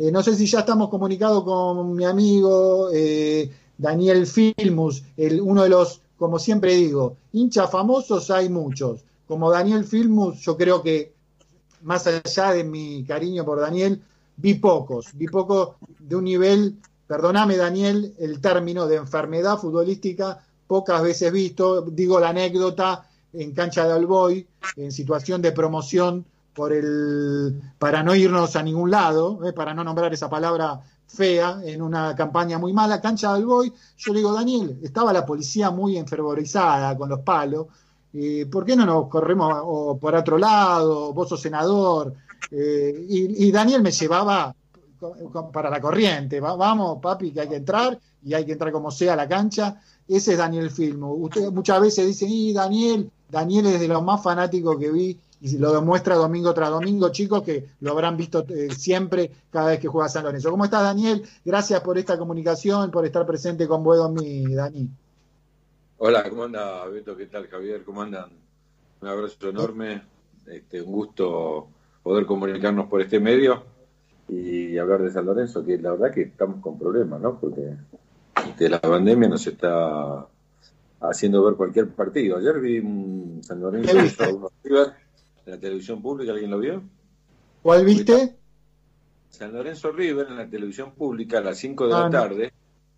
Eh, no sé si ya estamos comunicados con mi amigo eh, Daniel Filmus, el, uno de los, como siempre digo, hinchas famosos hay muchos. Como Daniel Filmus, yo creo que más allá de mi cariño por Daniel, vi pocos, vi pocos de un nivel, perdóname Daniel, el término de enfermedad futbolística, pocas veces visto, digo la anécdota en cancha de Alboy, en situación de promoción por el para no irnos a ningún lado, eh, para no nombrar esa palabra fea en una campaña muy mala, cancha de Alboy, yo le digo, Daniel, estaba la policía muy enfervorizada con los palos, eh, ¿por qué no nos corremos o por otro lado? Vos sos senador. Eh, y, Daniel me llevaba para la corriente, vamos papi, que hay que entrar y hay que entrar como sea a la cancha. Ese es Daniel Filmo. Usted muchas veces dicen, y Daniel, Daniel es de los más fanáticos que vi y lo demuestra domingo tras domingo, chicos, que lo habrán visto eh, siempre cada vez que juega San Lorenzo. ¿Cómo estás, Daniel? Gracias por esta comunicación, por estar presente con mi Dani. Hola, ¿cómo anda Beto? ¿Qué tal, Javier? ¿Cómo andan? Un abrazo enorme, este, un gusto poder comunicarnos por este medio y hablar de San Lorenzo, que la verdad que estamos con problemas, ¿no? Porque la pandemia nos está haciendo ver cualquier partido. Ayer vi un San Lorenzo En la televisión pública, ¿alguien lo vio? ¿Cuál viste? San Lorenzo River en la televisión pública a las 5 de la ah, tarde.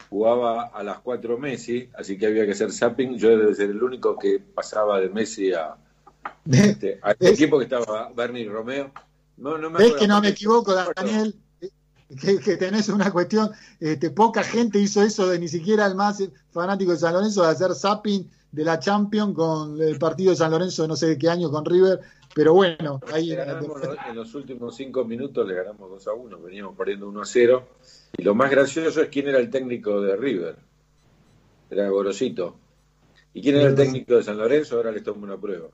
Jugaba a las 4 Messi, así que había que hacer zapping. Yo debe ser el único que pasaba de Messi a, este, equipo que estaba Bernie Romeo. No, no me ¿Ves que no me equivoco, Daniel? que, tenés una cuestión, este, poca gente hizo eso de ni siquiera el más fanático de San Lorenzo de hacer zapping de la Champions con el partido de San Lorenzo no sé de qué año con River, pero bueno, ahí en los últimos cinco minutos le ganamos 2 a 1, veníamos perdiendo 1 a 0 y lo más gracioso es quién era el técnico de River, era Gorosito. ¿Y quién era el técnico de San Lorenzo? Ahora les tomo una prueba.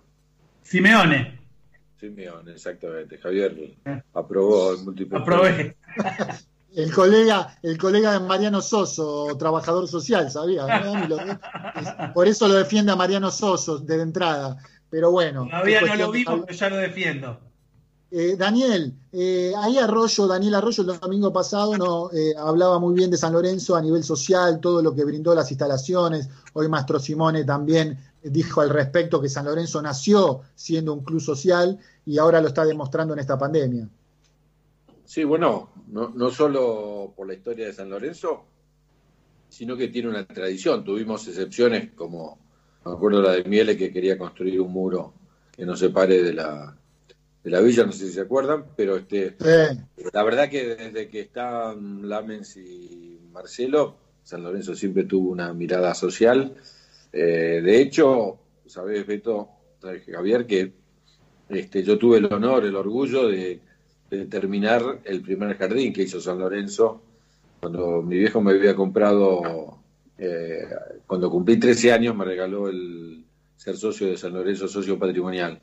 Simeone. Simeone, exactamente. Javier eh. aprobó el múltiple. Aprobé. El colega, el colega de Mariano Soso, trabajador social, ¿sabía? Por eso lo defiende a Mariano Soso de entrada. Pero bueno. Todavía no lo vi porque ya lo defiendo. Eh, Daniel, eh, ahí Arroyo, Daniel Arroyo el domingo pasado no, hablaba muy bien de San Lorenzo a nivel social, todo lo que brindó las instalaciones. Hoy Mastro Simone también dijo al respecto que San Lorenzo nació siendo un club social y ahora lo está demostrando en esta pandemia. Sí, bueno, no, no solo por la historia de San Lorenzo, sino que tiene una tradición. Tuvimos excepciones como, me acuerdo la de Miele que quería construir un muro que nos separe de la, de la villa, no sé si se acuerdan, pero este, la verdad que desde que están Lamens y Marcelo, San Lorenzo siempre tuvo una mirada social. Eh, de hecho, sabes, Beto, Javier, que este, yo tuve el honor, el orgullo de, terminar el primer jardín que hizo San Lorenzo cuando mi viejo me había comprado, eh, cuando cumplí 13 años, me regaló el ser socio de San Lorenzo, socio patrimonial.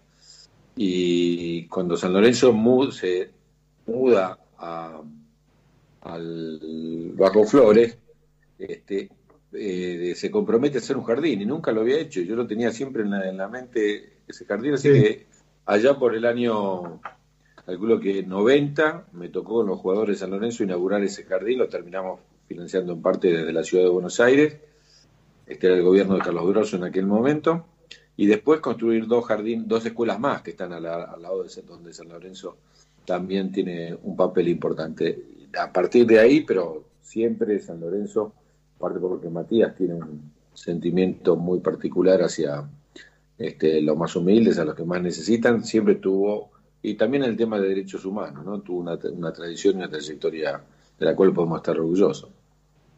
Y cuando San Lorenzo se muda a, al Bajo Flores, este, eh, se compromete a hacer un jardín y nunca lo había hecho. Yo lo tenía siempre en la, mente ese jardín, así que allá por el año, calculo que 90, me tocó con los jugadores de San Lorenzo inaugurar ese jardín, lo terminamos financiando en parte desde la ciudad de Buenos Aires, este era el gobierno de Carlos Grosso en aquel momento, y después construir dos jardines, dos escuelas más que están al, lado de donde San Lorenzo también tiene un papel importante. A partir de ahí, pero siempre San Lorenzo aparte porque Matías tiene un sentimiento muy particular hacia este, los más humildes, a los que más necesitan, siempre tuvo, y también el tema de derechos humanos, ¿no? Tuvo una, tradición y una trayectoria de la cual podemos estar orgullosos.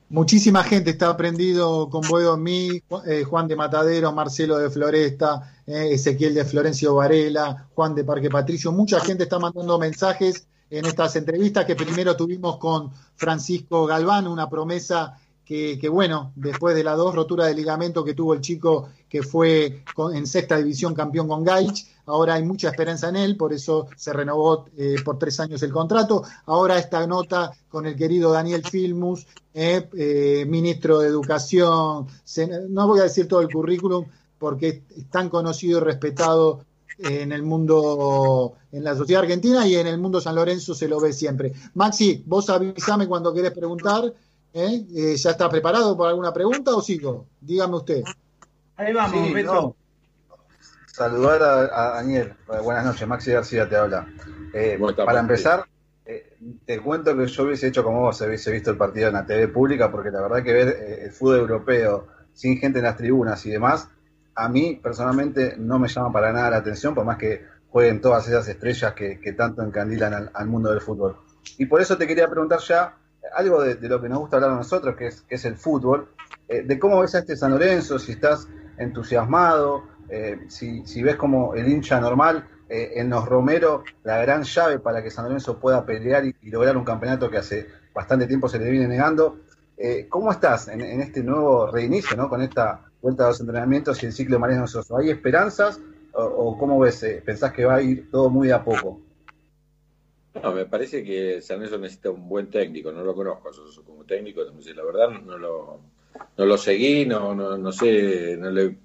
Muchísima gente está aprendido con Boedo Mí, eh, Juan de Matadero, Marcelo de Floresta, eh, Ezequiel de Florencio Varela, Juan de Parque Patricio. Mucha gente está mandando mensajes en estas entrevistas que primero tuvimos con Francisco Galván, una promesa que, bueno, después de las dos roturas de ligamento que tuvo el chico que fue en sexta división campeón con Gaich, ahora hay mucha esperanza en él, por eso se renovó eh, por tres años el contrato. Ahora esta nota con el querido Daniel Filmus, eh, eh, ministro de Educación, no voy a decir todo el currículum porque es tan conocido y respetado en el mundo, en la sociedad argentina y en el mundo San Lorenzo se lo ve siempre. Maxi, vos avísame cuando querés preguntar. ¿Eh? Eh, ¿Ya está preparado para alguna pregunta o sigo? Dígame usted. Ahí vamos, Beto. Saludar a, Daniel. Buenas noches, Maxi García te habla. Eh, para empezar, te cuento que yo hubiese hecho como vos, hubiese visto el partido en la TV pública, porque la verdad que ver el fútbol europeo sin gente en las tribunas y demás, a mí personalmente no me llama para nada la atención, por más que jueguen todas esas estrellas que, tanto encandilan al, mundo del fútbol. Y por eso te quería preguntar ya algo de, lo que nos gusta hablar a nosotros, que es, que es el fútbol, eh, de cómo ves a este San Lorenzo, si estás entusiasmado, eh, si, ves como el hincha normal eh, en los Romero la gran llave para que San Lorenzo pueda pelear y, lograr un campeonato que hace bastante tiempo se le viene negando. ¿Cómo estás en, en, este nuevo reinicio, ¿no? con esta vuelta a los entrenamientos y el ciclo de Mariano Soso. ¿Hay esperanzas o, cómo ves? ¿Pensás que va a ir todo muy a poco? No, me parece que San Lorenzo necesita un buen técnico, no lo conozco como técnico, la verdad no lo, no lo seguí, no, no, no sé, no le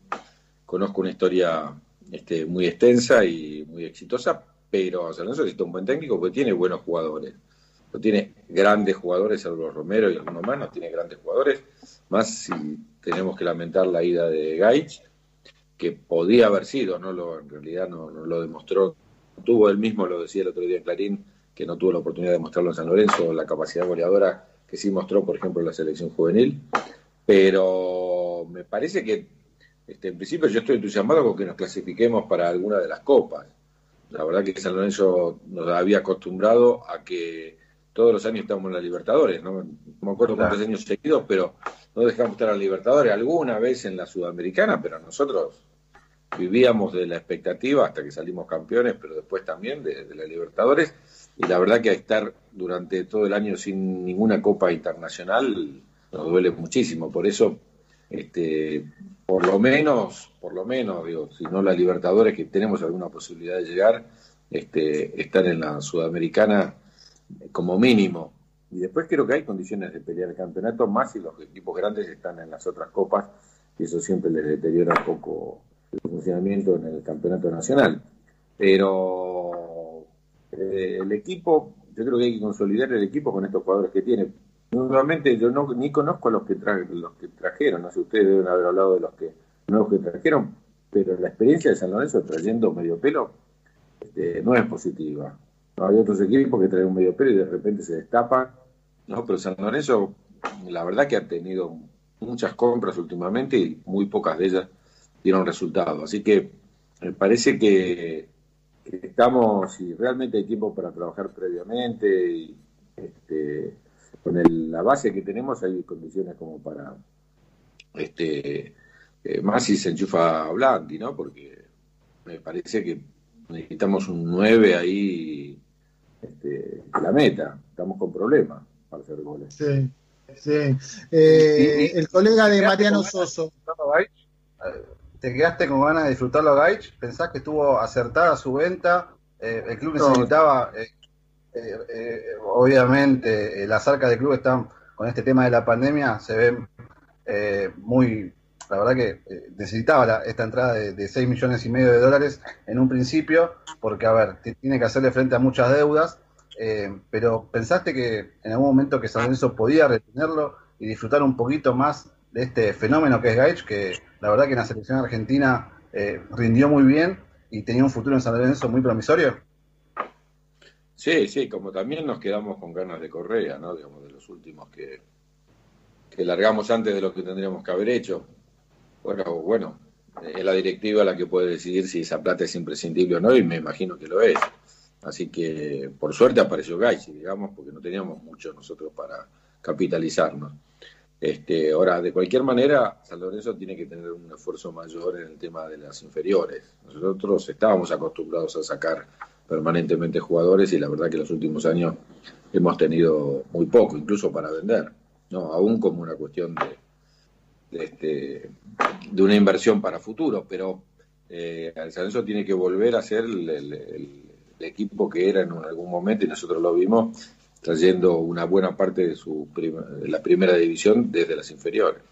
conozco una historia este, muy extensa y muy exitosa, pero San Lorenzo necesita un buen técnico porque tiene buenos jugadores. No tiene grandes jugadores, salvo Romero y algunos más, no tiene grandes jugadores, más si tenemos que lamentar la ida de Gaich, que podía haber sido, no lo, en realidad no, lo demostró, tuvo él mismo, lo decía el otro día en Clarín, que no tuvo la oportunidad de mostrarlo en San Lorenzo, la capacidad goleadora que sí mostró, por ejemplo, en la selección juvenil, pero me parece que este, en principio yo estoy entusiasmado con que nos clasifiquemos para alguna de las copas. La verdad que San Lorenzo nos había acostumbrado a que todos los años estamos en la Libertadores, no, me acuerdo cuántos años seguidos, pero no dejamos estar a la Libertadores alguna vez en la Sudamericana, pero nosotros vivíamos de la expectativa hasta que salimos campeones, pero después también de, la Libertadores, y la verdad que estar durante todo el año sin ninguna Copa Internacional nos duele muchísimo, por eso este, por lo menos, por lo menos, digo, si no la Libertadores, que tenemos alguna posibilidad de llegar, este, estar en la Sudamericana como mínimo. Y después creo que hay condiciones de pelear el campeonato, más si los equipos grandes están en las otras copas, y eso siempre les deteriora un poco el funcionamiento en el campeonato nacional. Pero eh, el equipo, yo creo que hay que consolidar el equipo con estos jugadores que tiene. Nuevamente, yo no, ni conozco a los que, los que trajeron, no sé, ustedes deben haber hablado de los que nuevos que trajeron, pero la experiencia de San Lorenzo trayendo medio pelo este, no es positiva. Hay otros equipos que traen un medio pelo y de repente se destapan. No, pero San Lorenzo, la verdad que ha tenido muchas compras últimamente y muy pocas de ellas dieron resultados. Así que me parece que, estamos y realmente hay tiempo para trabajar previamente y este, con la base que tenemos hay condiciones como para este eh, más si se enchufa a Blandi, ¿no? Porque me parece que necesitamos un 9 ahí este, la meta. Estamos con problemas para hacer goles. Sí, sí. Eh, el colega de Mariano Soso. ¿Te quedaste con ganas de disfrutarlo a Gaich? ¿Pensás que estuvo acertada su venta? Eh, el club necesitaba, eh, obviamente, las arcas del club están con este tema de la pandemia, se ven muy la verdad que eh, necesitaba esta entrada de, de, 6 millones y medio de dólares en un principio, porque, a ver, tiene que hacerle frente a muchas deudas, eh, pero ¿pensaste que en algún momento que San Lorenzo podía retenerlo y disfrutar un poquito más de este fenómeno que es Gaich, que la verdad que en la selección argentina eh, rindió muy bien y tenía un futuro en San Lorenzo muy promisorio? Sí, sí, como también nos quedamos con ganas de Correa, ¿no? Digamos, de los últimos que, que largamos antes de lo que tendríamos que haber hecho. Bueno, bueno, es la directiva la que puede decidir si esa plata es imprescindible o no, y me imagino que lo es. Así que, por suerte, apareció Gaisi, digamos, porque no teníamos mucho nosotros para capitalizarnos. Este, ahora, de cualquier manera, San Lorenzo tiene que tener un esfuerzo mayor en el tema de las inferiores. Nosotros estábamos acostumbrados a sacar permanentemente jugadores y la verdad que los últimos años hemos tenido muy poco, incluso para vender, no, aún como una cuestión de, este, de una inversión para futuro, pero eh, San Lorenzo tiene que volver a ser el, equipo que era en algún momento y nosotros lo vimos trayendo una buena parte de su la primera división desde las inferiores.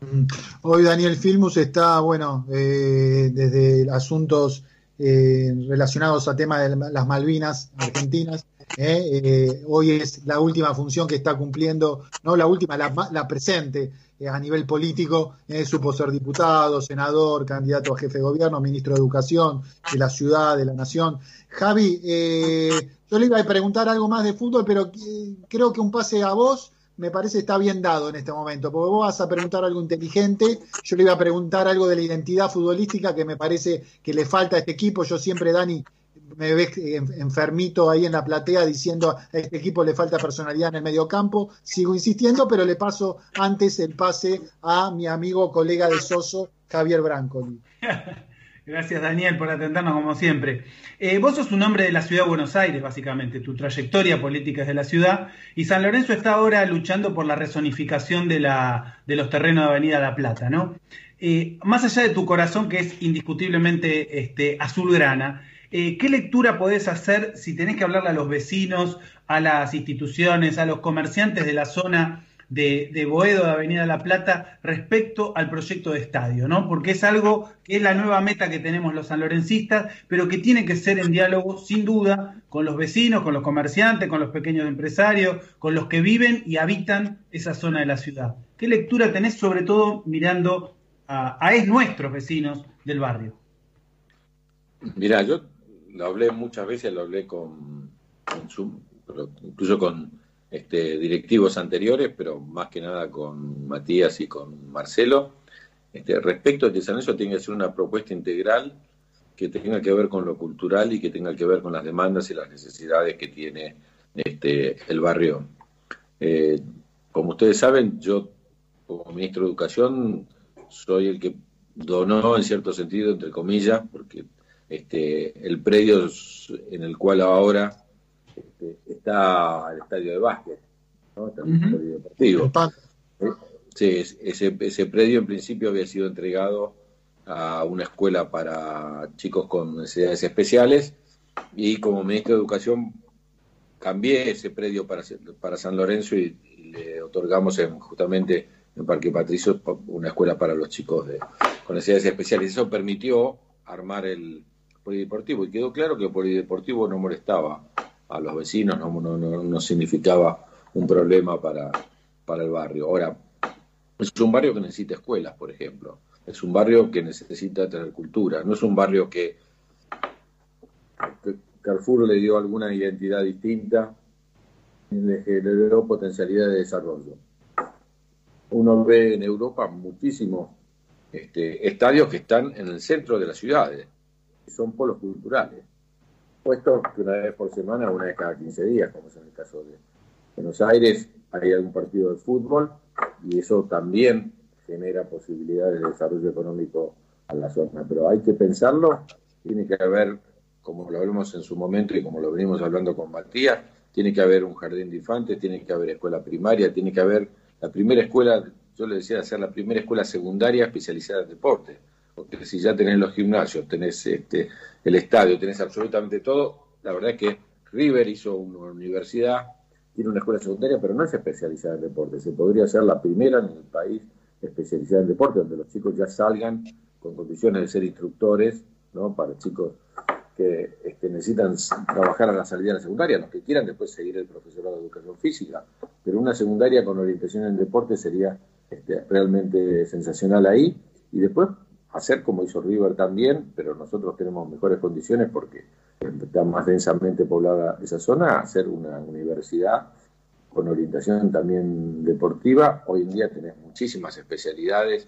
Mm. Hoy Daniel Filmus está, bueno, eh, desde asuntos eh, relacionados a tema de las Malvinas argentinas. ¿eh? hoy es la última función que está cumpliendo, no la última, la, presente a nivel político. supo ser diputado, senador, candidato a jefe de gobierno, ministro de Educación de la ciudad, de la nación. Javi, yo le iba a preguntar algo más de fútbol, pero creo que un pase a vos me parece está bien dado en este momento, porque vos vas a preguntar algo inteligente, yo le iba a preguntar algo de la identidad futbolística que me parece que le falta a este equipo, yo siempre, Dani, me ves enfermito ahí en la platea diciendo a este equipo le falta personalidad en el medio campo, sigo insistiendo, pero le paso antes el pase a mi amigo, colega de Soso, Javier Brancoli. Gracias Daniel por atendernos como siempre. Eh, vos sos un hombre de la ciudad de Buenos Aires, básicamente, tu trayectoria política es de la ciudad, y San Lorenzo está ahora luchando por la resonificación de, la, de los terrenos de Avenida La Plata, ¿no? Eh, más allá de tu corazón, que es indiscutiblemente este, azulgrana, eh, ¿qué lectura podés hacer si tenés que hablarle a los vecinos, a las instituciones, a los comerciantes de la zona de, Boedo, de Avenida La Plata, respecto al proyecto de estadio, ¿no? Porque es algo que es la nueva meta que tenemos los sanlorencistas, pero que tiene que ser en diálogo, sin duda, con los vecinos, con los comerciantes, con los pequeños empresarios, con los que viven y habitan esa zona de la ciudad. ¿Qué lectura tenés, sobre todo mirando a, es nuestros vecinos del barrio? Mira, yo lo hablé muchas veces, lo hablé con, incluso con este, directivos anteriores, pero más que nada con Matías y con Marcelo. Este, respecto a que San Lorenzo tiene que ser una propuesta integral que tenga que ver con lo cultural y que tenga que ver con las demandas y las necesidades que tiene este, el barrio. Eh, como ustedes saben, yo como ministro de Educación soy el que donó en cierto sentido, entre comillas, porque este, el predio en el cual ahora este, está el estadio de básquet, ¿no? está el estadio deportivo. Sí, ese, ese predio en principio había sido entregado a una escuela para chicos con necesidades especiales y como ministro de Educación cambié ese predio para, para San Lorenzo y, le otorgamos justamente en Parque Patricio una escuela para los chicos de, con necesidades especiales. Eso permitió armar el polideportivo y quedó claro que el polideportivo no molestaba a los vecinos, no, no, no, significaba un problema para, para el barrio. Ahora, es un barrio que necesita escuelas, por ejemplo. Es un barrio que necesita tener cultura. No es un barrio que, Carrefour le dio alguna identidad distinta y le generó potencialidad de desarrollo. Uno ve en Europa muchísimos este, estadios que están en el centro de las ciudades, son polos culturales puesto que una vez por semana, una vez cada 15 días, como es en el caso de Buenos Aires, hay algún partido de fútbol y eso también genera posibilidades de desarrollo económico a la zona. Pero hay que pensarlo, tiene que haber, como lo hablamos en su momento y como lo venimos hablando con Matías, tiene que haber un jardín de infantes, tiene que haber escuela primaria, tiene que haber la primera escuela, yo le decía, hacer la primera escuela secundaria especializada en deporte porque si ya tenés los gimnasios, tenés este, el estadio, tenés absolutamente todo, la verdad es que River hizo una universidad, tiene una escuela secundaria, pero no es especializada en deporte. Se podría ser la primera en el país especializada en deporte, donde los chicos ya salgan con condiciones de ser instructores, ¿no? Para chicos que este, necesitan trabajar a la salida de la secundaria, los que quieran después seguir el profesorado de educación física, pero una secundaria con orientación en deporte sería este, realmente sensacional ahí. Y después hacer como hizo River también, pero nosotros tenemos mejores condiciones porque está más densamente poblada esa zona, hacer una universidad con orientación también deportiva. Hoy en día tenés muchísimas especialidades,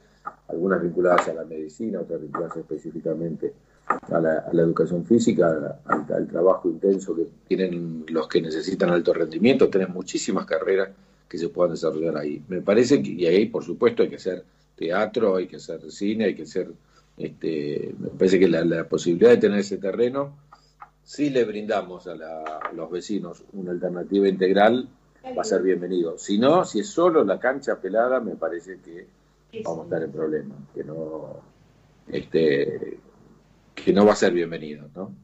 algunas vinculadas a la medicina, otras vinculadas específicamente a la, educación física, al, trabajo intenso que tienen los que necesitan alto rendimiento. Tenés muchísimas carreras que se puedan desarrollar ahí. Me parece que, y ahí por supuesto hay que hacer teatro, hay que hacer cine, hay que hacer, este, me parece que la, posibilidad de tener ese terreno, si le brindamos a, los vecinos una alternativa integral, va a ser bienvenido. Si no, si es solo la cancha pelada, me parece que vamos a estar en problemas, que no, este, que no va a ser bienvenido, ¿no?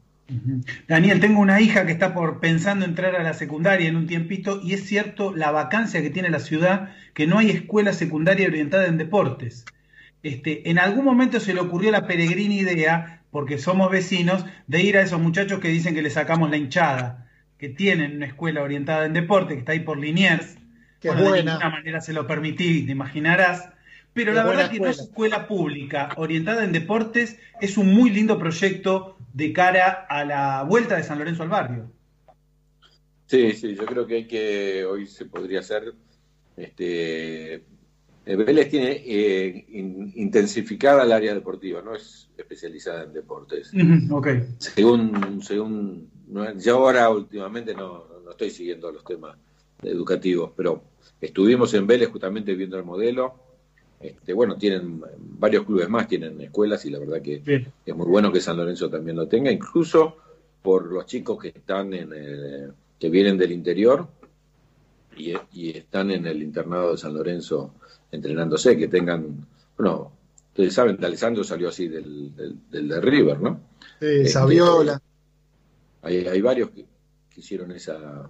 Daniel, tengo una hija que está por pensando entrar a la secundaria en un tiempito y es cierto la vacancia que tiene la ciudad, que no hay escuela secundaria orientada en deportes. Este, en algún momento se le ocurrió la peregrina idea porque somos vecinos, de ir a esos muchachos que dicen que le sacamos la hinchada, que tienen una escuela orientada en deporte, que está ahí por Liniers. Que buena. De ninguna manera se lo permití, te imaginarás. Pero la verdad que no es escuela pública orientada en deportes, es un muy lindo proyecto de cara a la vuelta de San Lorenzo al barrio. Sí, sí, yo creo que hay que, hoy se podría hacer, este, Vélez tiene eh, intensificada el área deportiva, no es especializada en deportes. Según, según, yo ahora últimamente no, no estoy siguiendo los temas educativos, pero estuvimos en Vélez justamente viendo el modelo. Este, bueno, tienen varios clubes más, tienen escuelas y la verdad que es muy bueno que San Lorenzo también lo tenga, incluso por los chicos que están en que vienen del interior y, y, están en el internado de San Lorenzo entrenándose, que tengan, bueno, ustedes saben, Alessandro salió así del, del, de River, ¿no? Sí, este, Saviola. Hay, hay varios que, hicieron esa,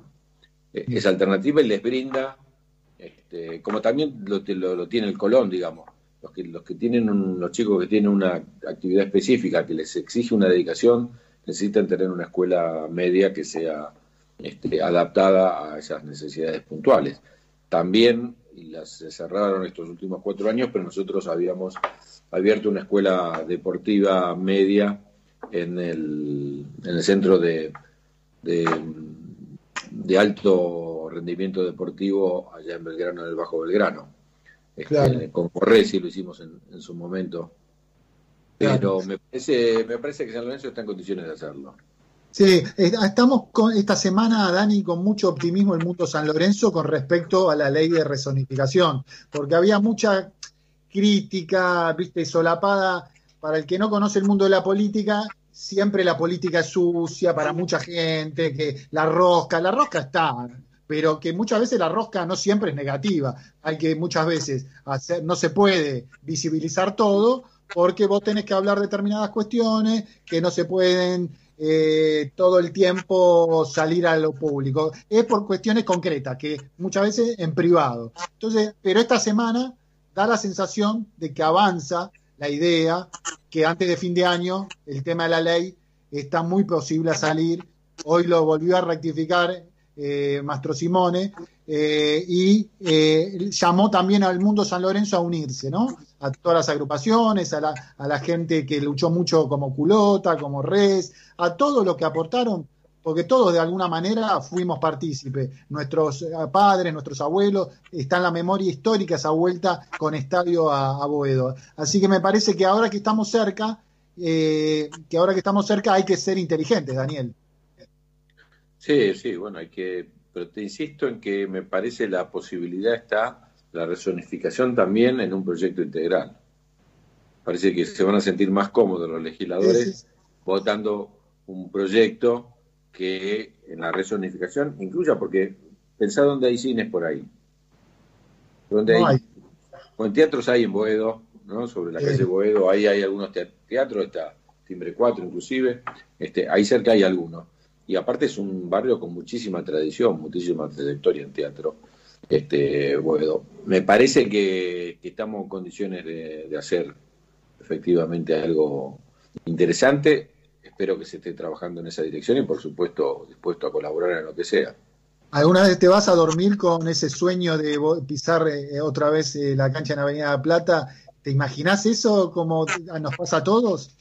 esa alternativa y les brinda, este, como también lo, tiene el Colón, digamos, los que, los que tienen, los chicos que tienen una actividad específica que les exige una dedicación, necesitan tener una escuela media que sea este, adaptada a esas necesidades puntuales. También las cerraron estos últimos cuatro años, pero nosotros habíamos abierto una escuela deportiva media en el, en el centro de, de, alto rendimiento deportivo allá en Belgrano, en el Bajo Belgrano. Este, Con Corresi lo hicimos en, su momento. Pero me, parece, me parece que San Lorenzo está en condiciones de hacerlo. Sí, estamos con, esta semana, Dani, con mucho optimismo el mundo San Lorenzo con respecto a la ley de resonificación, porque había mucha crítica, viste, solapada. Para el que no conoce el mundo de la política, siempre la política es sucia para mucha gente, que la rosca, la rosca está, pero que muchas veces la rosca no siempre es negativa. Hay que muchas veces hacer, no se puede visibilizar todo, porque vos tenés que hablar determinadas cuestiones que no se pueden eh, todo el tiempo salir a lo público. Es por cuestiones concretas, que muchas veces en privado. Entonces, pero esta semana da la sensación de que avanza la idea que antes de fin de año el tema de la ley está muy posible a salir. Hoy lo volvió a rectificar eh, Mastro Simone eh, y eh, llamó también al mundo San Lorenzo a unirse, ¿no? A todas las agrupaciones, a la, a la gente que luchó mucho como Culota, como Res, a todo lo que aportaron, porque todos de alguna manera fuimos partícipes. Nuestros eh, padres, nuestros abuelos, está en la memoria histórica esa vuelta con estadio a, Boedo. Así que me parece que ahora que estamos cerca, que ahora que estamos cerca hay que ser inteligentes, Daniel. Sí, sí, bueno, hay que pero te insisto en que me parece la posibilidad está la resonificación también en un proyecto integral. Parece que se van a sentir más cómodos los legisladores votando un proyecto que en la resonificación incluya, porque pensá dónde hay cines por ahí. Donde hay, O en teatros hay en Boedo, ¿no? Sobre la calle Boedo, ahí hay algunos teatros, está Timbre 4 inclusive, este, ahí cerca hay algunos y aparte es un barrio con muchísima tradición, muchísima trayectoria en teatro. Este, bueno, me parece que, estamos en condiciones de, hacer efectivamente algo interesante. Espero que se esté trabajando en esa dirección y, por supuesto, dispuesto a colaborar en lo que sea. ¿Alguna vez te vas a dormir con ese sueño de pisar eh, otra vez eh, la cancha en Avenida de Plata? ¿Te imaginas eso como nos pasa a todos?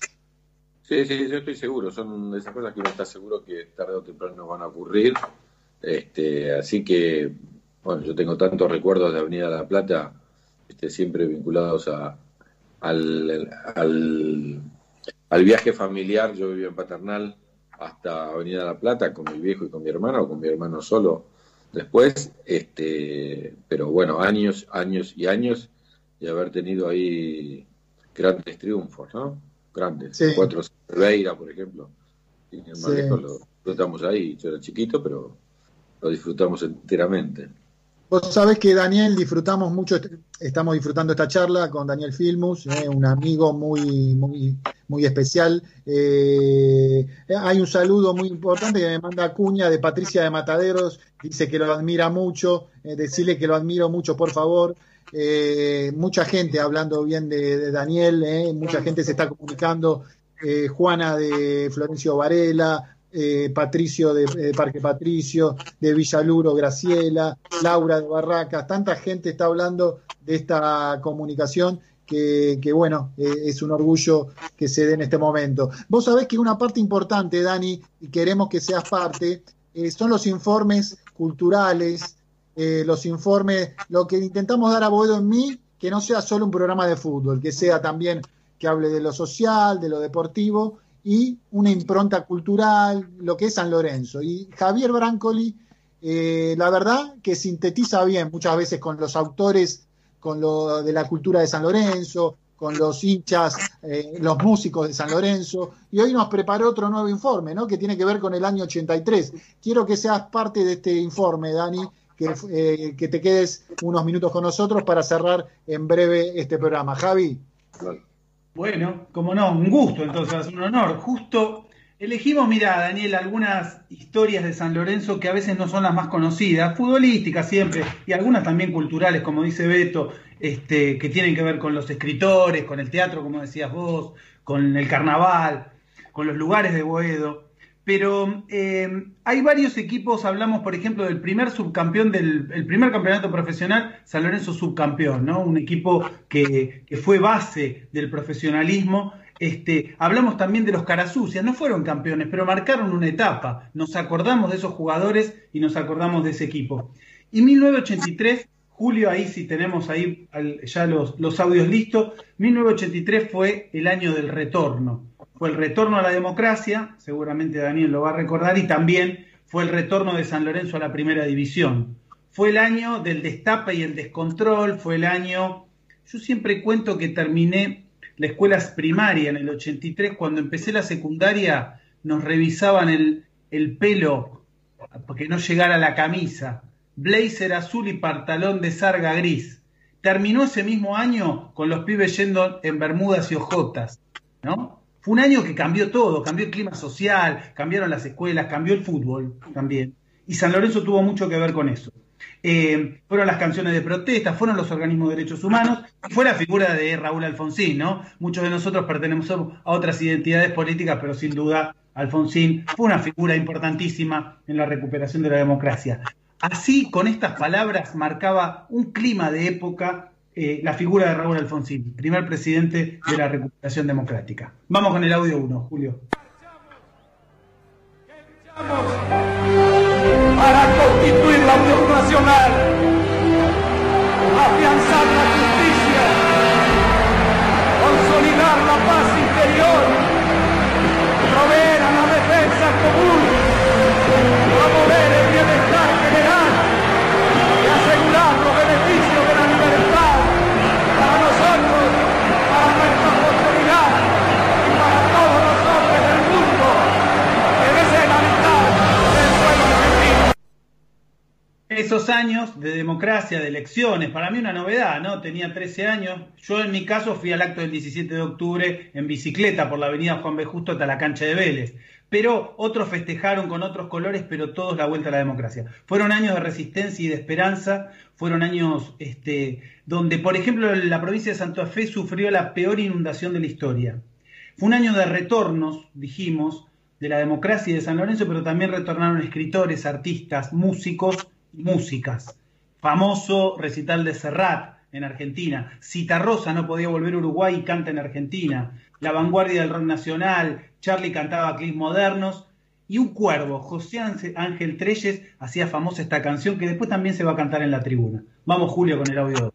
Sí, sí, yo estoy seguro. Son esas cosas que uno está seguro que tarde o temprano van a ocurrir. Este, así que, bueno, yo tengo tantos recuerdos de Avenida La Plata, este, siempre vinculados a, al, al, viaje familiar. Yo vivía en Paternal hasta Avenida La Plata con mi viejo y con mi hermano, o con mi hermano solo después. Este, pero bueno, años, años y años y haber tenido ahí grandes triunfos, ¿no? grandes. Cuatro Cerveira, por ejemplo. Y el sí. lo disfrutamos ahí. Yo era chiquito, pero lo disfrutamos enteramente. Vos sabés que Daniel disfrutamos mucho, estamos disfrutando esta charla con Daniel Filmus, eh, un amigo muy, muy, muy especial. Eh, hay un saludo muy importante que me manda Cuña de Patricia de Mataderos, dice que lo admira mucho, eh, decirle que lo admiro mucho, por favor. mucha gente hablando bien de, Daniel, mucha gente se está comunicando eh, Juana de Florencio Varela, eh, Patricio de Parque Patricio, de Villaluro Graciela, Laura de Barracas, tanta gente está hablando de esta comunicación que, bueno, es un orgullo que se dé en este momento. Vos sabés que una parte importante, Dani, y queremos que seas parte, son los informes culturales, los informes, lo que intentamos dar a Boedo en mí, que no sea solo un programa de fútbol, que sea también que hable de lo social, de lo deportivo y una impronta cultural, lo que es San Lorenzo. Y Javier Brancoli, eh, la verdad que sintetiza bien muchas veces con los autores, con lo de la cultura de San Lorenzo, con los hinchas, eh, los músicos de San Lorenzo, y hoy nos preparó otro nuevo informe, ¿no? Que tiene que ver con el año 83. Quiero que seas parte de este informe, Dani, que, eh, que te quedes unos minutos con nosotros para cerrar en breve este programa. Javi. Bueno, como no, un gusto entonces, un honor. Justo elegimos, mira, Daniel, algunas historias de San Lorenzo que a veces no son las más conocidas, futbolísticas siempre, y algunas también culturales, como dice Beto, este, que tienen que ver con los escritores, con el teatro, como decías vos, con el carnaval, con los lugares de Boedo pero eh, hay varios equipos, hablamos por ejemplo del primer subcampeón del el primer campeonato profesional, San Lorenzo subcampeón, ¿no? Un equipo que, fue base del profesionalismo. Este, hablamos también de los Carasucias, no fueron campeones, pero marcaron una etapa. Nos acordamos de esos jugadores y nos acordamos de ese equipo. Y 1983, Julio, ahí sí tenemos ahí ya los, los audios listos, 1983 fue el año del retorno. Fue el retorno a la democracia, seguramente Daniel lo va a recordar, y también fue el retorno de San Lorenzo a la primera división. Fue el año del destape y el descontrol, fue el año, yo siempre cuento que terminé la escuela primaria en el 83, cuando empecé la secundaria nos revisaban el, el pelo porque no llegara la camisa, blazer azul y pantalón de sarga gris. Terminó ese mismo año con los pibes yendo en bermudas y ojotas, ¿no? Fue un año que cambió todo, cambió el clima social, cambiaron las escuelas, cambió el fútbol también. Y San Lorenzo tuvo mucho que ver con eso. Eh, fueron las canciones de protesta, fueron los organismos de derechos humanos, fue la figura de Raúl Alfonsín, ¿no? Muchos de nosotros pertenecemos a otras identidades políticas, pero sin duda Alfonsín fue una figura importantísima en la recuperación de la democracia. Así, con estas palabras, marcaba un clima de época eh, la figura de Raúl Alfonsín, primer presidente de la recuperación democrática. Vamos con el audio 1, Julio. Para constituir la Unión Nacional, afianzar la justicia, consolidar la paz interior, esos años de democracia, de elecciones, para mí una novedad, ¿no? Tenía 13 años. Yo en mi caso fui al acto del 17 de octubre en bicicleta por la avenida Juan B. Justo hasta la cancha de Vélez. Pero otros festejaron con otros colores, pero todos la vuelta a la democracia. Fueron años de resistencia y de esperanza, fueron años este, donde, por ejemplo, la provincia de Santa Fe sufrió la peor inundación de la historia. Fue un año de retornos, dijimos, de la democracia y de San Lorenzo, pero también retornaron escritores, artistas, músicos músicas. Famoso recital de Serrat en Argentina. Citarrosa no podía volver a Uruguay y canta en Argentina. La vanguardia del rock nacional. Charlie cantaba clips modernos. Y un cuervo, José Ángel Treyes, hacía famosa esta canción que después también se va a cantar en la tribuna. Vamos, Julio, con el audio 2.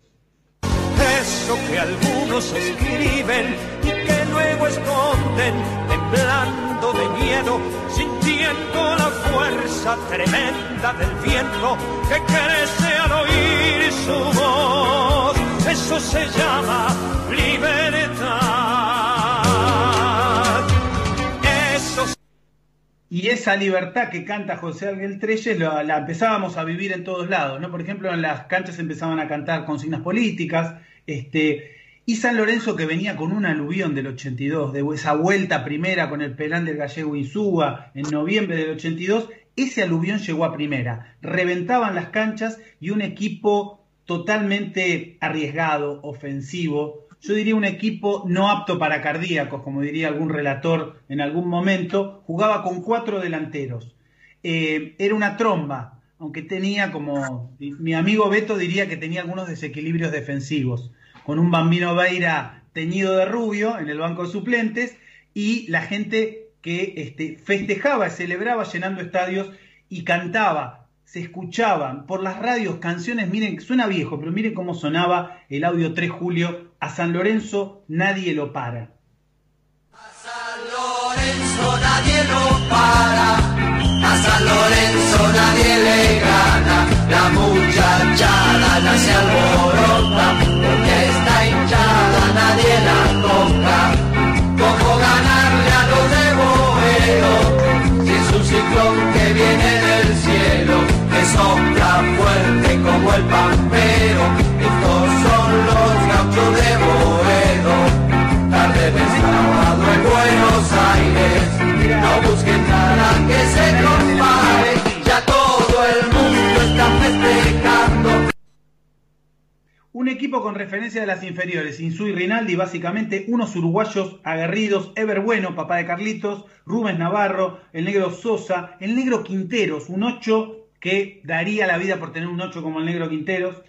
Eso que algunos escriben y que luego esconden, de miedo, sintiendo la fuerza tremenda del viento que crece al oír su voz. Eso se llama libertad. Y esa libertad que canta José Ángel Treyes la, la, empezábamos a vivir en todos lados, ¿no? Por ejemplo, en las canchas empezaban a cantar consignas políticas, este, y San Lorenzo que venía con un aluvión del 82, de esa vuelta primera con el pelán del gallego Insúa en noviembre del 82, ese aluvión llegó a primera. Reventaban las canchas y un equipo totalmente arriesgado, ofensivo. yo diría un equipo no apto para cardíacos, como diría algún relator en algún momento, jugaba con cuatro delanteros. Eh, era una tromba, aunque tenía como, mi amigo Beto diría que tenía algunos desequilibrios defensivos, con un bambino Beira teñido de rubio en el banco de suplentes y la gente que este, festejaba, celebraba llenando estadios y cantaba, se escuchaban por las radios canciones, miren, suena viejo, pero miren cómo sonaba el audio 3 julio, a San Lorenzo nadie lo para. A San Lorenzo nadie lo para, a San Lorenzo nadie le gana, la muchachada nace alborota, hinchada nadie la toca, como ganarle a los de Boedo, si es un ciclón que viene del cielo sopla fuerte como el pampero. Estos son los gauchos de Boedo, tarde de sábado en Buenos Aires. No busquen nada que se compare, ya todo el mundo está festejando. Un equipo con referencia de las inferiores, Insú y Rinaldi, básicamente unos uruguayos aguerridos, Ever Bueno, papá de Carlitos, Rubens Navarro, el negro Sosa, el negro Quinteros, un 8 que daría la vida por tener un 8 como el Negro Quinteros,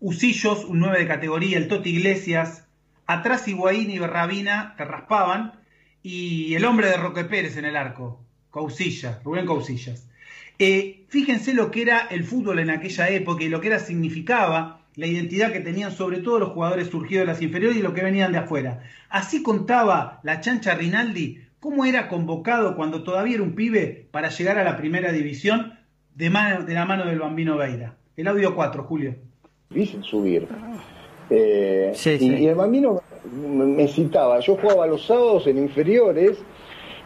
Usillos, un 9 de categoría, el Toti Iglesias, atrás Higuaín y Berrabina te raspaban, y el hombre de Roque Pérez en el arco, Cousillas, Rubén Cousillas. Eh, fíjense lo que era el fútbol en aquella época y lo que era significaba la identidad que tenían sobre todo los jugadores surgidos de las inferiores y los que venían de afuera. Así contaba la chancha Rinaldi cómo era convocado cuando todavía era un pibe para llegar a la primera división de, mano, de la mano del bambino Beira. El audio 4, Julio. Dicen subir. Eh, y, el bambino me citaba, yo jugaba los sábados en inferiores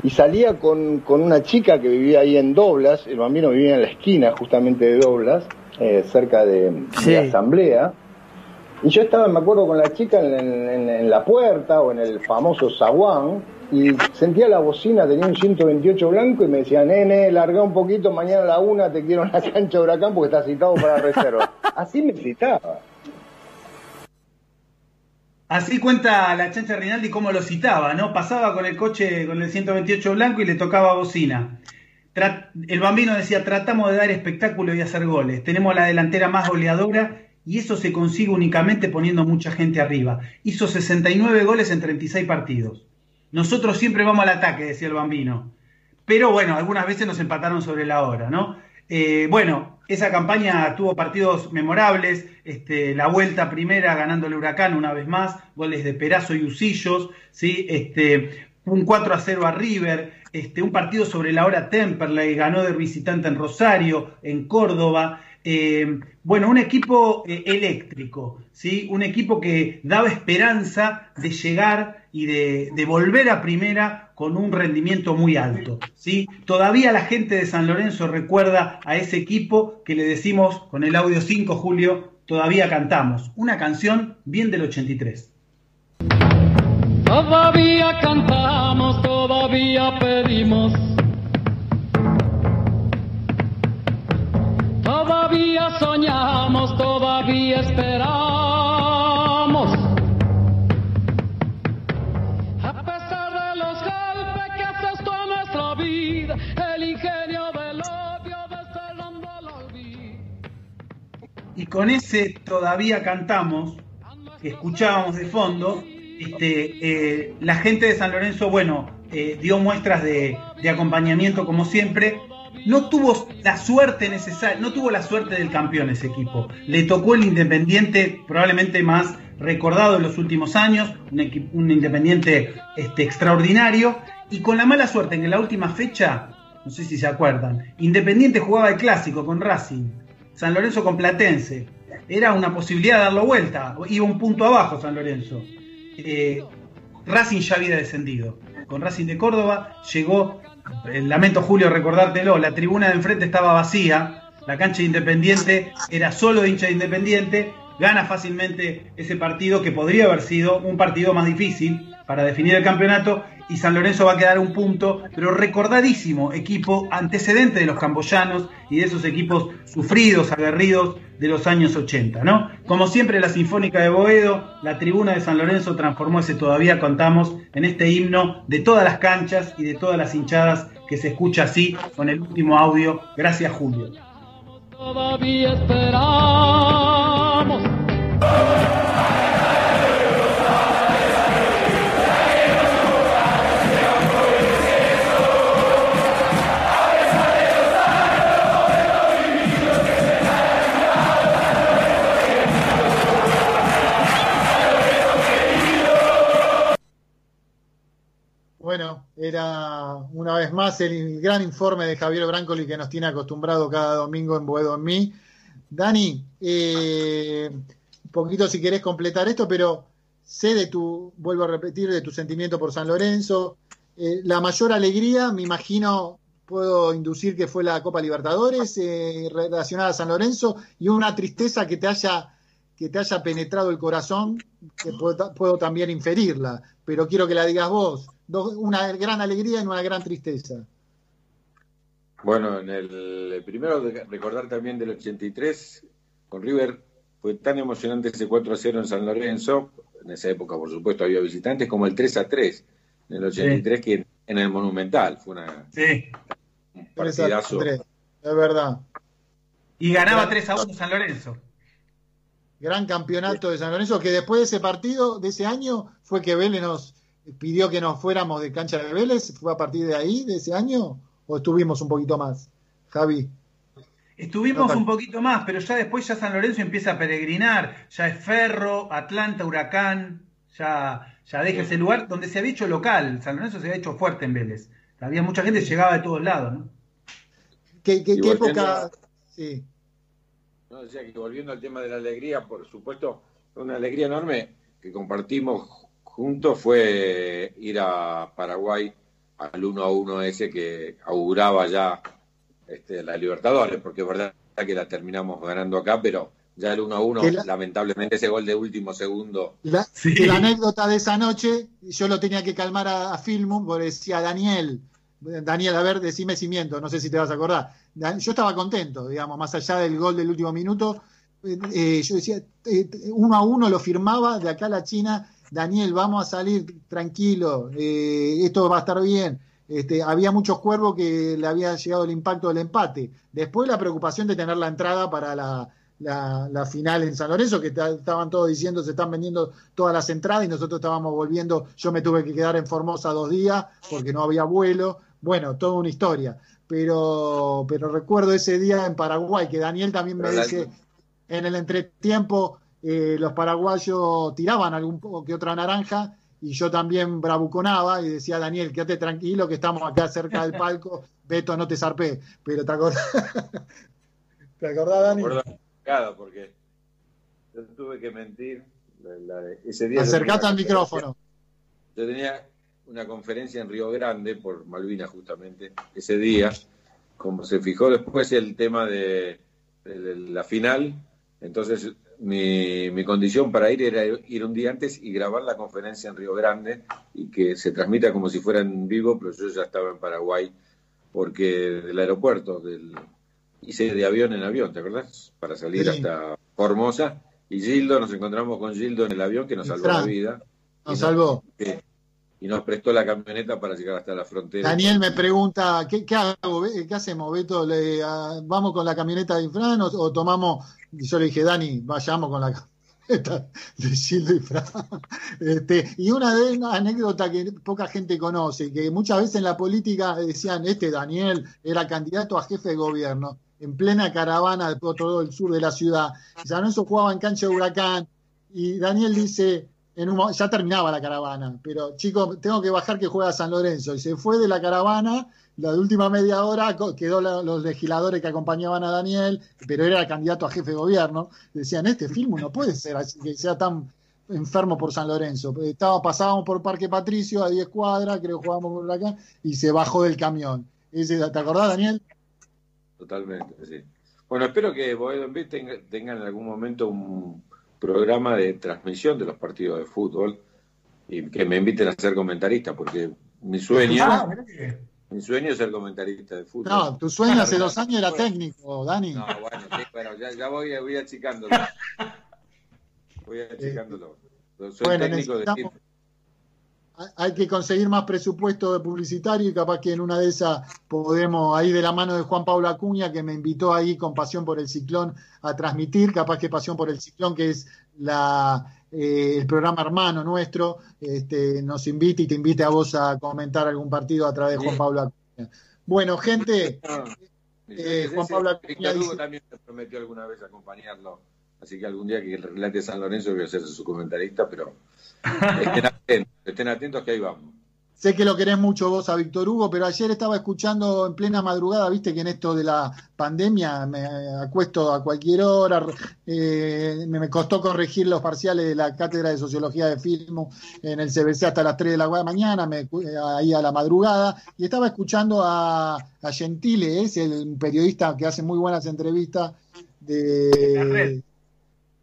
y salía con, una chica que vivía ahí en Doblas, el bambino vivía en la esquina justamente de Doblas, eh, cerca de, Asamblea, y yo estaba, me acuerdo, con la chica en, la puerta o en el famoso zaguán, y sentía la bocina, tenía un 128 blanco y me decía, nene, larga un poquito, mañana a la una te quiero en la cancha de huracán porque está citado para reserva. Así me citaba. Así cuenta la chancha Rinaldi cómo lo citaba, ¿no? Pasaba con el coche con el 128 blanco y le tocaba bocina. El bambino decía, tratamos de dar espectáculo y hacer goles. Tenemos la delantera más goleadora y eso se consigue únicamente poniendo mucha gente arriba. Hizo 69 goles en 36 partidos. Nosotros siempre vamos al ataque, decía el bambino. Pero bueno, algunas veces nos empataron sobre la hora, ¿no? Eh, bueno, esa campaña tuvo partidos memorables, este, la vuelta primera ganando el Huracán una vez más, goles de Perazo y Usillos, ¿sí? este, un 4 a 0 a River, este, un partido sobre la hora Temperley, ganó de visitante en Rosario, en Córdoba, eh, bueno, un equipo eh, eléctrico, ¿sí? un equipo que daba esperanza de llegar y de, volver a primera con un rendimiento muy alto. ¿sí? Todavía la gente de San Lorenzo recuerda a ese equipo que le decimos con el audio 5 Julio, todavía cantamos, una canción bien del 83. Todavía cantamos, todavía pedimos Todavía soñamos, todavía esperamos. A pesar de los golpes que haces toda nuestra vida, el ingenio del odio desterrando el olvido. Y con ese todavía cantamos, que escuchábamos de fondo, este, eh, la gente de San Lorenzo, bueno, eh, dio muestras de, acompañamiento como siempre, no tuvo la suerte necesaria, no tuvo la suerte del campeón ese equipo. Le tocó el Independiente probablemente más recordado en los últimos años, un, Independiente este, extraordinario, y con la mala suerte en la última fecha, no sé si se acuerdan, Independiente jugaba el clásico con Racing, San Lorenzo con Platense, era una posibilidad de darlo vuelta, iba un punto abajo San Lorenzo. Eh, Racing ya había descendido. Con Racing de Córdoba llegó lamento Julio recordártelo, la tribuna de enfrente estaba vacía, la cancha de Independiente era solo hincha de Independiente gana fácilmente ese partido que podría haber sido un partido más difícil para definir el campeonato y San Lorenzo va a quedar un punto, pero recordadísimo equipo antecedente de los camboyanos y de esos equipos sufridos, aguerridos de los años 80, ¿no? Como siempre la Sinfónica de Boedo, la tribuna de San Lorenzo transformó ese todavía contamos en este himno de todas las canchas y de todas las hinchadas que se escucha así con el último audio. Gracias Julio. Todavía esperamos. Bueno, era una vez más el gran informe de Javier Brancoli que nos tiene acostumbrado cada domingo en Boedo en mí. Dani, eh, un poquito si querés completar esto, pero sé de tu, vuelvo a repetir, de tu sentimiento por San Lorenzo. Eh, la mayor alegría, me imagino, puedo inducir que fue la Copa Libertadores eh, relacionada a San Lorenzo y una tristeza que te haya que te haya penetrado el corazón, que puedo también inferirla, pero quiero que la digas vos una gran alegría y una gran tristeza. Bueno, en el, primero de recordar también del 83 con River fue tan emocionante ese 4 a 0 en San Lorenzo, en esa época por supuesto había visitantes, como el 3 a 3 en el 83 que en el Monumental fue una sí. un partidazo. 3, es verdad. Y ganaba 3 a 1 San Lorenzo. Gran campeonato de San Lorenzo, que después de ese partido, de ese año, fue que Vélez nos, pidió que nos fuéramos de cancha de Vélez? ¿Fue a partir de ahí, de ese año? ¿O estuvimos un poquito más, Javi? Estuvimos un poquito más, pero ya después ya San Lorenzo empieza a peregrinar. Ya es Ferro, Atlanta, Huracán, ya, ya deja ese lugar donde se había hecho local. San Lorenzo se había hecho fuerte en Vélez. Había mucha gente llegaba de todos lados, ¿no? ¿Qué, qué, época? Sí. No, decía que volviendo al tema de la alegría, por supuesto, una alegría enorme que compartimos juntos fue ir a Paraguay al 1 a 1 ese que auguraba ya este, la Libertadores, porque es verdad que la terminamos ganando acá, pero ya el 1 a 1, lamentablemente ese gol de último segundo. La, anécdota de esa noche, yo lo tenía que calmar a, a Filmum, porque decía Daniel, Daniel, a ver, decime si miento, no sé si te vas a acordar. Yo estaba contento, digamos, más allá del gol del último minuto. Eh, eh, yo decía, eh, uno a uno lo firmaba de acá a la China Daniel, vamos a salir tranquilo, eh, esto va a estar bien. Este, había muchos cuervos que le había llegado el impacto del empate. Después la preocupación de tener la entrada para la, la, final en San Lorenzo, que estaban todos diciendo se están vendiendo todas las entradas y nosotros estábamos volviendo, yo me tuve que quedar en Formosa dos días porque no había vuelo. Bueno, toda una historia. Pero, pero recuerdo ese día en Paraguay que Daniel también me dice en el entretiempo, eh, los paraguayos tiraban algún poco que otra naranja y yo también bravuconaba y decía, Daniel, quédate tranquilo que estamos acá cerca del palco, Beto, no te zarpé. Pero te acordás, ¿te acordás, Dani? porque yo tuve que mentir. ese día Acercate al micrófono. Yo tenía una conferencia en Río Grande por Malvinas justamente ese día, como se fijó después el tema de la final, entonces mi, mi, condición para ir era ir un día antes y grabar la conferencia en Río Grande y que se transmita como si fuera en vivo, pero yo ya estaba en Paraguay porque del aeropuerto, del, hice de avión en avión, ¿te acuerdas? Para salir hasta Formosa. Y Gildo, nos encontramos con Gildo en el avión que nos salvó la vida. Nos salvó. y nos prestó la camioneta para llegar hasta la frontera. Daniel me pregunta, ¿qué, qué, hago, qué hacemos, Beto? ¿Le, ¿Vamos con la camioneta de Infran o tomamos y yo le dije, Dani, vayamos con la camioneta de Gildo y Fran. Este, y una, de, una anécdota que poca gente conoce, que muchas veces en la política decían, este Daniel era candidato a jefe de gobierno, en plena caravana de todo el sur de la ciudad. San Lorenzo jugaba en cancha de huracán, y Daniel dice, en un, ya terminaba la caravana, pero chico, tengo que bajar que juega San Lorenzo. Y se fue de la caravana la última media hora quedó los legisladores que acompañaban a Daniel, pero era candidato a jefe de gobierno, decían, este film no puede ser así, que sea tan enfermo por San Lorenzo. Estaba, pasábamos por Parque Patricio a 10 cuadras, creo que jugábamos por acá, y se bajó del camión. ¿Te acordás, Daniel? Totalmente, sí. Bueno, espero que Boedo tenga, tenga en algún momento un, programa de transmisión de los partidos de fútbol y que me inviten a ser comentarista, porque mi sueño, ah, mi sueño es ser comentarista de fútbol. No, tu sueño hace dos años era técnico, Dani. No, bueno, bueno ya, voy, voy achicándolo. Voy achicándolo. Soy bueno, técnico de hay que conseguir más presupuesto de publicitario y capaz que en una de esas podemos, ahí de la mano de Juan Pablo Acuña, que me invitó ahí con Pasión por el Ciclón a transmitir, capaz que Pasión por el Ciclón, que es la, eh, el programa hermano nuestro, este, nos invite y te invite a vos a comentar algún partido a través de Juan Pablo Acuña. Bueno, gente, eh, Juan Pablo Acuña también me prometió alguna vez acompañarlo, así que algún día que relate San Lorenzo voy a ser su comentarista, pero estén atentos, estén atentos que ahí vamos. Sé que lo querés mucho vos a Víctor Hugo, pero ayer estaba escuchando en plena madrugada, viste que en esto de la pandemia me acuesto a cualquier hora, eh, me costó corregir los parciales de la cátedra de sociología de film en el CBC hasta las 3 de la mañana, me, ahí a la madrugada, y estaba escuchando a, a Gentile, es el periodista que hace muy buenas entrevistas de,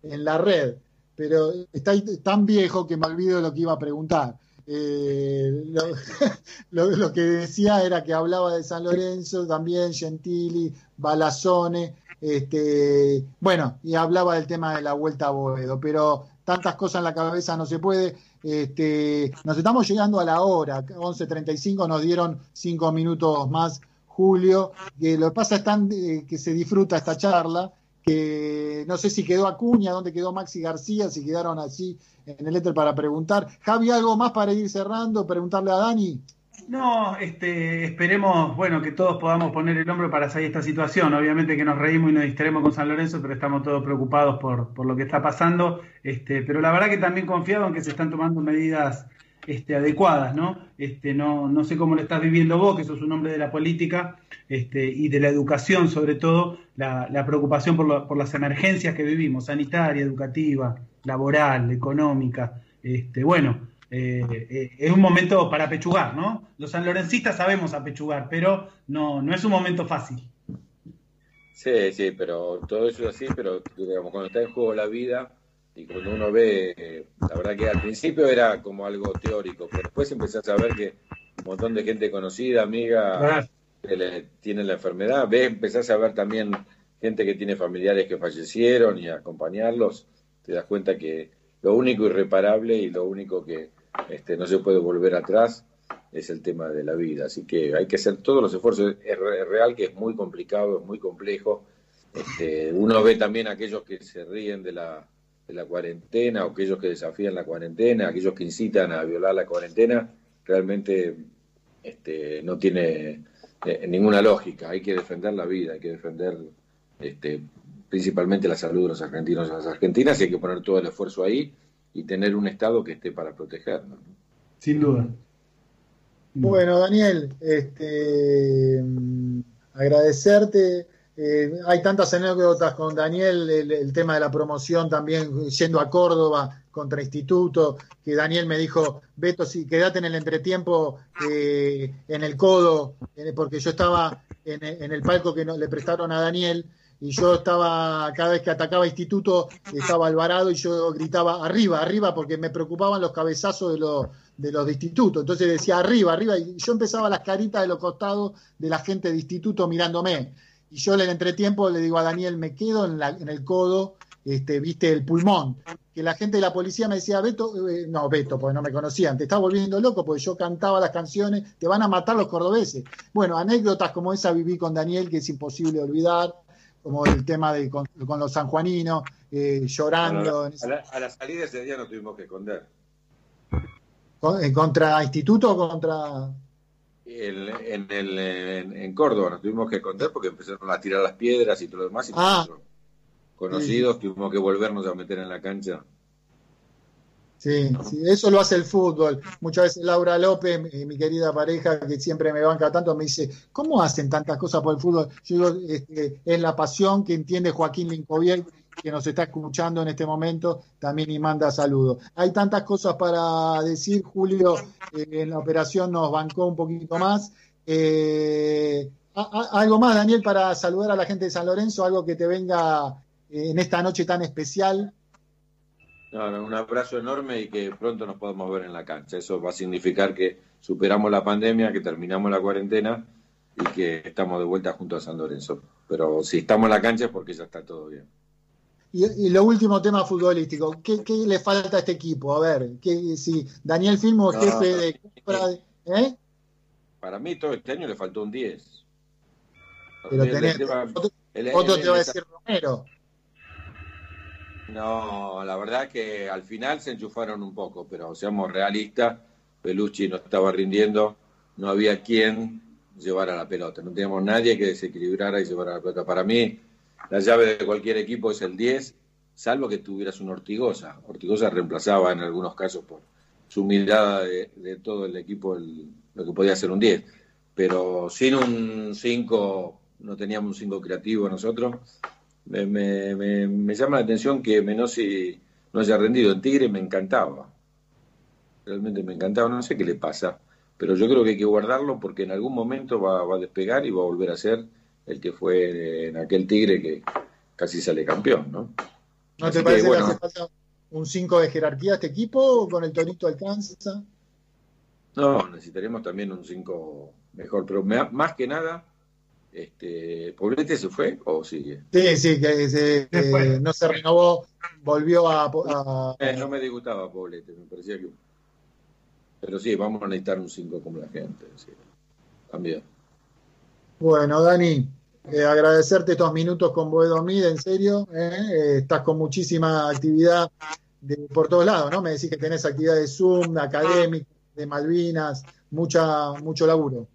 En la red pero está tan viejo que me olvido de lo que iba a preguntar. Eh, lo, que decía era que hablaba de San Lorenzo, también Gentili, Balazone, este, bueno, y hablaba del tema de la vuelta a Boedo, pero tantas cosas en la cabeza no se puede. Este, nos estamos llegando a la hora, 11.35, nos dieron cinco minutos más, Julio. Que lo que pasa es tan, eh, que se disfruta esta charla que no sé si quedó Acuña, dónde quedó Maxi García, si quedaron así en el éter para preguntar. Javi, ¿algo más para ir cerrando? Preguntarle a Dani. No, este, esperemos, bueno, que todos podamos poner el hombro para salir esta situación. Obviamente que nos reímos y nos distraemos con San Lorenzo, pero estamos todos preocupados por, por lo que está pasando. Este, pero la verdad que también confiado en que se están tomando medidas este, adecuadas, ¿no? Este, no, no sé cómo lo estás viviendo vos, que sos un hombre de la política este, y de la educación, sobre todo, la, preocupación por, por, las emergencias que vivimos, sanitaria, educativa, laboral, económica. Este, bueno, eh, eh, es un momento para apechugar, ¿no? Los sanlorencistas sabemos apechugar, pero no, no es un momento fácil. Sí, sí, pero todo eso es así, pero digamos, cuando está en juego la vida, y cuando uno ve, la verdad que al principio era como algo teórico, pero después empezás a ver que un montón de gente conocida, amiga, tiene la enfermedad, ves, empezás a ver también gente que tiene familiares que fallecieron y acompañarlos, te das cuenta que lo único irreparable y lo único que este, no se puede volver atrás es el tema de la vida. Así que hay que hacer todos los esfuerzos. Es real que es muy complicado, es muy complejo. Este, uno ve también a aquellos que se ríen de la, de la cuarentena o aquellos que desafían la cuarentena, aquellos que incitan a violar la cuarentena, realmente este, no tiene eh, ninguna lógica. Hay que defender la vida, hay que defender este, principalmente la salud de los argentinos y las argentinas y hay que poner todo el esfuerzo ahí y tener un Estado que esté para protegernos. Sin duda. Bueno, Daniel, este, agradecerte eh, hay tantas anécdotas con Daniel, el, tema de la promoción también yendo a Córdoba contra Instituto, que Daniel me dijo, Beto, si quédate en el entretiempo eh, en el codo, porque yo estaba en, el palco que le prestaron a Daniel y yo estaba, cada vez que atacaba Instituto, estaba Alvarado y yo gritaba arriba, arriba, porque me preocupaban los cabezazos de los de los de instituto. Entonces decía arriba, arriba, y yo empezaba las caritas de los costados de la gente de instituto mirándome. Y yo en el entretiempo le digo a Daniel, me quedo en, la, en el codo, este, viste, el pulmón. Que la gente de la policía me decía, Beto, eh, no, Beto, porque no me conocían, te estás volviendo loco porque yo cantaba las canciones, te van a matar los cordobeses. Bueno, anécdotas como esa viví con Daniel, que es imposible olvidar, como el tema de con, los sanjuaninos, eh, llorando. a, la, a, la, salida ese día no tuvimos que esconder. Eh, ¿Contra instituto o contra.? En, el, en, Córdoba nos tuvimos que esconder porque empezaron a tirar las piedras y todo lo demás. Y ah. conocidos tuvimos que volvernos a meter en la cancha. Sí, sí, eso lo hace el fútbol. Muchas veces Laura López, mi, querida pareja, que siempre me banca tanto, me dice, ¿cómo hacen tantas cosas por el fútbol? Yo digo, este, es la pasión que entiende Joaquín Lincovier que nos está escuchando en este momento también y manda saludos. Hay tantas cosas para decir, Julio, eh, en la operación nos bancó un poquito más. Eh, algo más, Daniel, para saludar a la gente de San Lorenzo, algo que te venga eh, en esta noche tan especial. un abrazo enorme y que pronto nos podamos ver en la cancha. Eso va a significar que superamos la pandemia, que terminamos la cuarentena y que estamos de vuelta junto a San Lorenzo. Pero si estamos en la cancha es porque ya está todo bien. Y, lo último tema futbolístico, ¿qué, le falta a este equipo? A ver, ¿qué, si Daniel Filmo, jefe de... ¿eh? Para mí todo este año le faltó un 10. Pero tenés, otro, te va a decir Romero. No, la verdad que al final se enchufaron un poco, pero seamos realistas, Pelucci no estaba rindiendo, no había quien llevara la pelota, no teníamos nadie que desequilibrara y llevara la pelota. Para mí, la llave de cualquier equipo es el 10, salvo que tuvieras un Ortigosa. Ortigosa reemplazaba en algunos casos por su humildad de, todo el equipo lo que podía ser un 10. Pero sin un 5, no teníamos un 5 creativo nosotros, me, me, llama la atención que Menosi no haya rendido. En Tigre me encantaba. Realmente me encantaba. No sé qué le pasa. Pero yo creo que hay que guardarlo porque en algún momento va, a despegar y va a volver a ser el que fue en aquel Tigre que casi sale campeón, ¿no? ¿No te parece que, hace falta un 5 de jerarquía a este equipo o con el Torito alcanza? No, necesitaríamos también un 5 mejor, pero más que nada este, ¿Poblete se fue o sigue? Sí, sí, que no se renovó, volvió a... Eh, no me disgustaba Poblete, me parecía que... Pero sí, vamos a necesitar un 5 como la gente, también. Bueno, Dani, eh, agradecerte estos minutos con Boedomid, en serio, eh, estás con muchísima actividad por todos lados, ¿no? Me decís que tenés actividad de Zoom, de académica, de Malvinas, mucha, mucho laburo.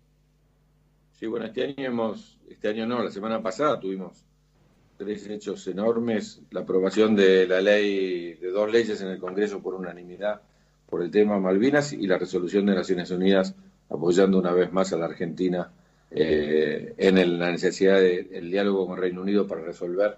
Sí, bueno, este año hemos, este año no, la semana pasada tuvimos tres hechos enormes, la aprobación de la ley, de dos leyes en el Congreso por unanimidad por el tema Malvinas y la resolución de Naciones Unidas apoyando una vez más a la Argentina eh, en la necesidad del diálogo con Reino Unido para resolver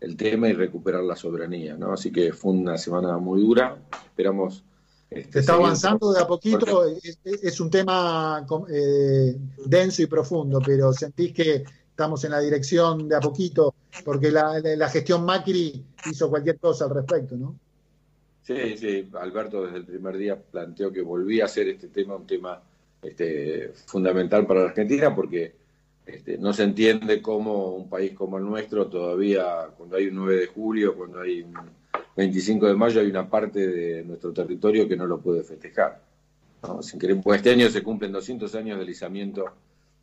el tema y recuperar la soberanía, ¿no? Así que fue una semana muy dura, esperamos este, Se está avanzando de a poquito, es, un tema eh, denso y profundo, pero sentís que estamos en la dirección de a poquito, porque la, gestión Macri hizo cualquier cosa al respecto, ¿no? Sí, sí, Alberto desde el primer día planteó que volvía a ser este tema un tema este, fundamental para la Argentina, porque este, no se entiende cómo un país como el nuestro todavía, cuando hay un 9 de julio, cuando hay un 25 de mayo hay una parte de nuestro territorio que no lo puede festejar. Sin querer, pues este año se cumplen 200 años del izamiento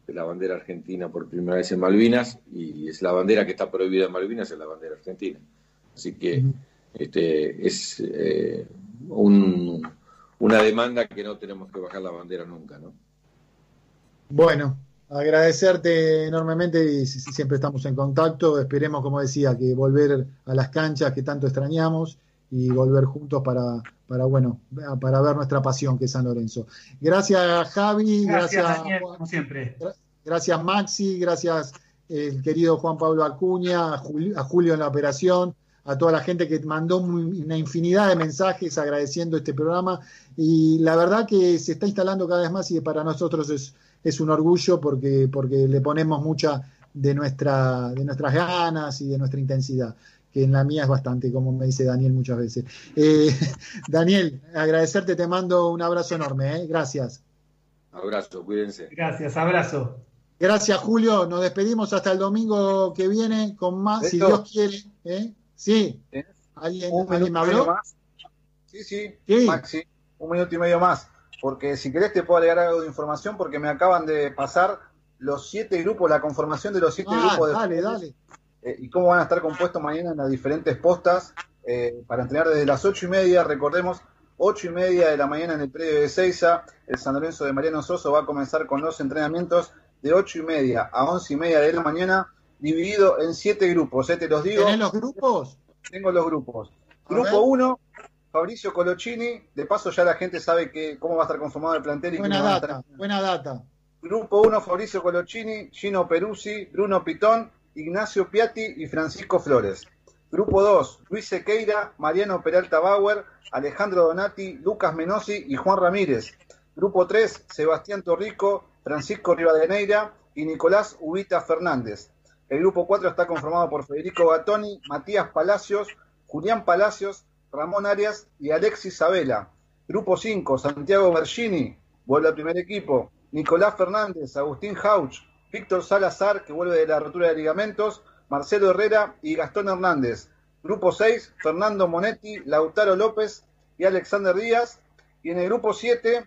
de la bandera argentina por primera vez en Malvinas y es la bandera que está prohibida en Malvinas, es la bandera argentina. Así que este, es eh, una demanda que no tenemos que bajar la bandera nunca. ¿no? Bueno, agradecerte enormemente y siempre estamos en contacto. Esperemos, como decía, que volver a las canchas que tanto extrañamos y volver juntos para, para bueno, para ver nuestra pasión que es San Lorenzo. Gracias Javi, gracias, como siempre. Gracias Maxi, gracias el querido Juan Pablo Acuña, a Julio, en la operación, a toda la gente que mandó una infinidad de mensajes agradeciendo este programa y la verdad que se está instalando cada vez más y para nosotros es es un orgullo porque, porque le ponemos mucha de, nuestra, de nuestras ganas y de nuestra intensidad, que en la mía es bastante, como me dice Daniel muchas veces. Eh, Daniel, agradecerte, te mando un abrazo enorme, ¿eh? gracias. Abrazo, cuídense. Gracias, abrazo. Gracias, Julio. Nos despedimos hasta el domingo que viene con más, si Dios quiere. ¿eh? Sí. ¿Alguien, me habló? Sí, sí, sí, Maxi, un minuto y medio más porque si querés te puedo agregar algo de información porque me acaban de pasar los siete grupos, la conformación de los siete ah, grupos de dale, dale. Eh, y cómo van a estar compuestos mañana en las diferentes postas eh, para entrenar desde las ocho y media, recordemos, ocho y media de la mañana en el predio de Seiza, el San Lorenzo de Mariano Soso va a comenzar con los entrenamientos de ocho y media a once y media de la mañana, dividido en siete grupos, ¿eh? te los digo. ¿Tenés los grupos? Tengo los grupos. Grupo 1, Fabricio Colochini, de paso ya la gente sabe que, cómo va a estar conformado el plantel. Y buena data, buena data. Grupo 1, Fabricio Colochini, Gino Peruzzi, Bruno Pitón, Ignacio Piatti y Francisco Flores. Grupo 2, Luis Sequeira, Mariano Peralta Bauer, Alejandro Donati, Lucas Menosi y Juan Ramírez. Grupo 3, Sebastián Torrico, Francisco Rivadeneira y Nicolás Ubita Fernández. El grupo 4 está conformado por Federico Gatoni, Matías Palacios, Julián Palacios, Ramón Arias y Alexis Sabela. Grupo 5, Santiago Bergini, vuelve al primer equipo. Nicolás Fernández, Agustín Hauch, Víctor Salazar, que vuelve de la rotura de ligamentos, Marcelo Herrera y Gastón Hernández. Grupo 6, Fernando Monetti, Lautaro López y Alexander Díaz. Y en el grupo 7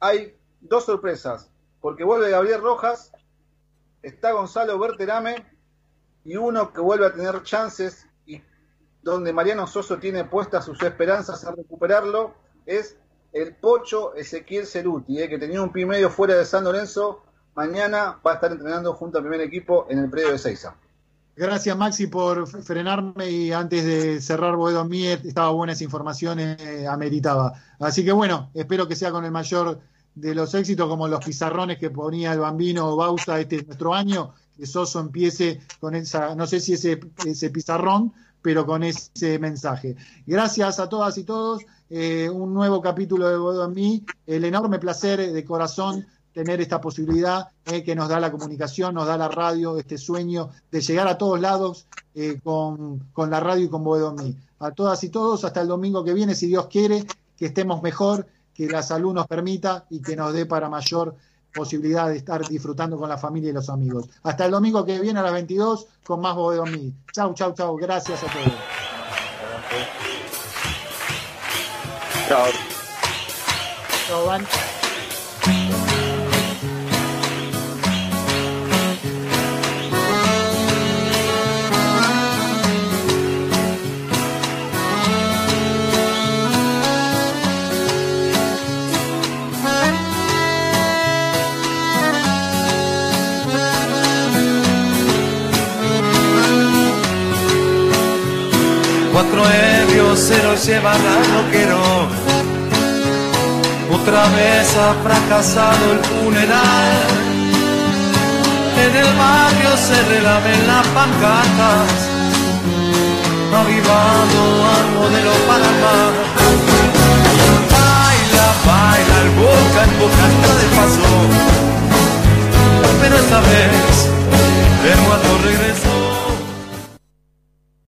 hay dos sorpresas, porque vuelve Gabriel Rojas, está Gonzalo Berterame y uno que vuelve a tener chances y donde Mariano Soso tiene puestas sus esperanzas a recuperarlo es el Pocho Ezequiel Ceruti, eh, que tenía un pie medio fuera de San Lorenzo, mañana va a estar entrenando junto al primer equipo en el predio de Seiza. Gracias Maxi por frenarme y antes de cerrar Boedo Miet estaba buena esa información, eh, ameritaba. Así que bueno, espero que sea con el mayor de los éxitos como los pizarrones que ponía el bambino Bausa este nuestro año, que Soso empiece con esa, no sé si ese, ese pizarrón, pero con ese mensaje. Gracias a todas y todos. Eh, un nuevo capítulo de Bodo en mí. El enorme placer de corazón tener esta posibilidad eh, que nos da la comunicación, nos da la radio, este sueño de llegar a todos lados eh, con, con, la radio y con Boedo mí. A todas y todos, hasta el domingo que viene, si Dios quiere, que estemos mejor, que la salud nos permita y que nos dé para mayor posibilidad de estar disfrutando con la familia y los amigos. Hasta el domingo que viene a las 22 con más Boedo en mí. Chau, chau, chau. Gracias a todos. Chao. Chao, Van. Cuatro ebrios se los llevan al roquero. Otra vez ha fracasado el funeral. En el barrio se relamen las pancartas, avivando al modelo Panamá. Baila, baila, el boca en boca está de paso. Pero esta vez el muerto regresa.